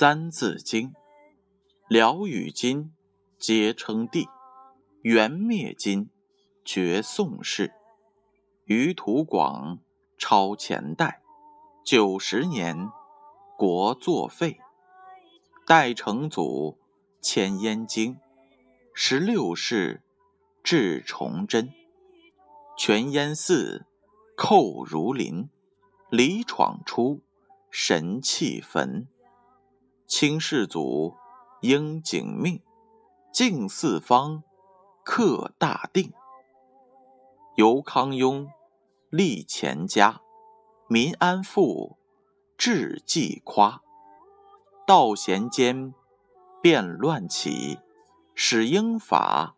三字经》，辽与金，皆称帝；元灭金，绝宋氏。余土广，超前代。九十年，国作废。代成祖，迁燕京。十六世，至崇祯。全燕寺，寇如林。李闯出，神气焚。清世祖，应景命。敬四方，克大定。由康雍，立乾家。民安富，治济夸。道咸间，变乱起，使英法，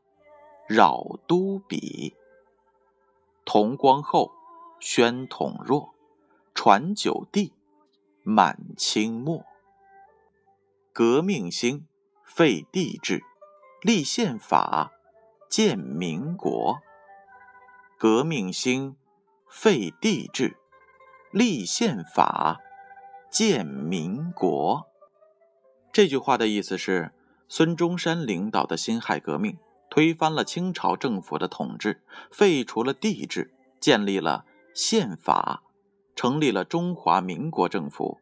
扰都比。同光后，宣统弱，传九帝，满清末。革命兴，废帝制，立宪法，建民国。革命兴，废帝制。立宪法，建民国。这句话的意思是，孙中山领导的辛亥革命推翻了清朝政府的统治，废除了帝制，建立了宪法，成立了中华民国政府。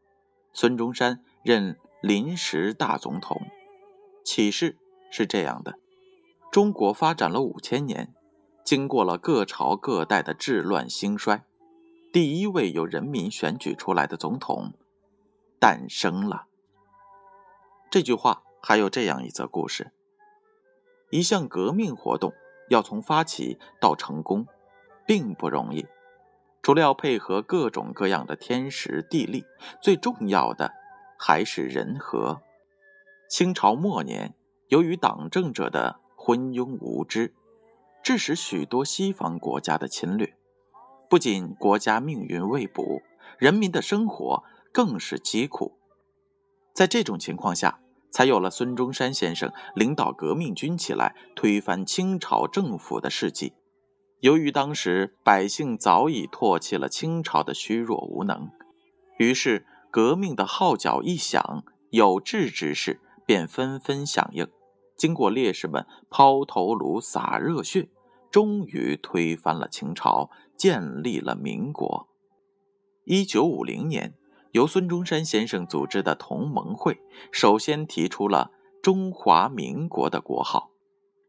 孙中山任临时大总统。启示是这样的：中国发展了五千年，经过了各朝各代的治乱兴衰。第一位由人民选举出来的总统诞生了。这句话还有这样一则故事：一项革命活动要从发起到成功，并不容易。除了要配合各种各样的天时地利，最重要的还是人和。清朝末年，由于党政者的昏庸无知，致使许多西方国家的侵略。不仅国家命运未卜，人民的生活更是疾苦。在这种情况下，才有了孙中山先生领导革命军起来推翻清朝政府的事迹。由于当时百姓早已唾弃了清朝的虚弱无能，于是革命的号角一响，有志之士便纷纷响应。经过烈士们抛头颅、洒热血。终于推翻了清朝，建立了民国。一九五零年，由孙中山先生组织的同盟会首先提出了“中华民国”的国号。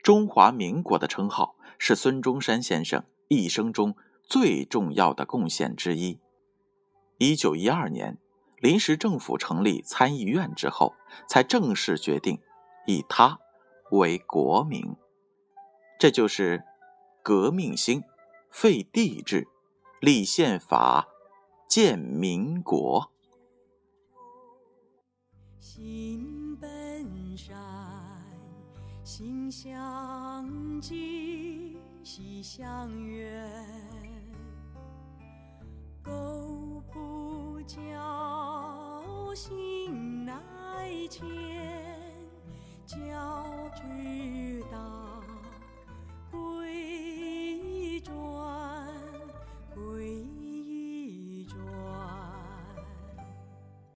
中华民国的称号是孙中山先生一生中最重要的贡献之一。一九一二年，临时政府成立参议院之后，才正式决定以他为国名。这就是。革命兴，废帝制，立宪法，建民国。心本善，心相近，心相远。苟不教，心乃迁。教之。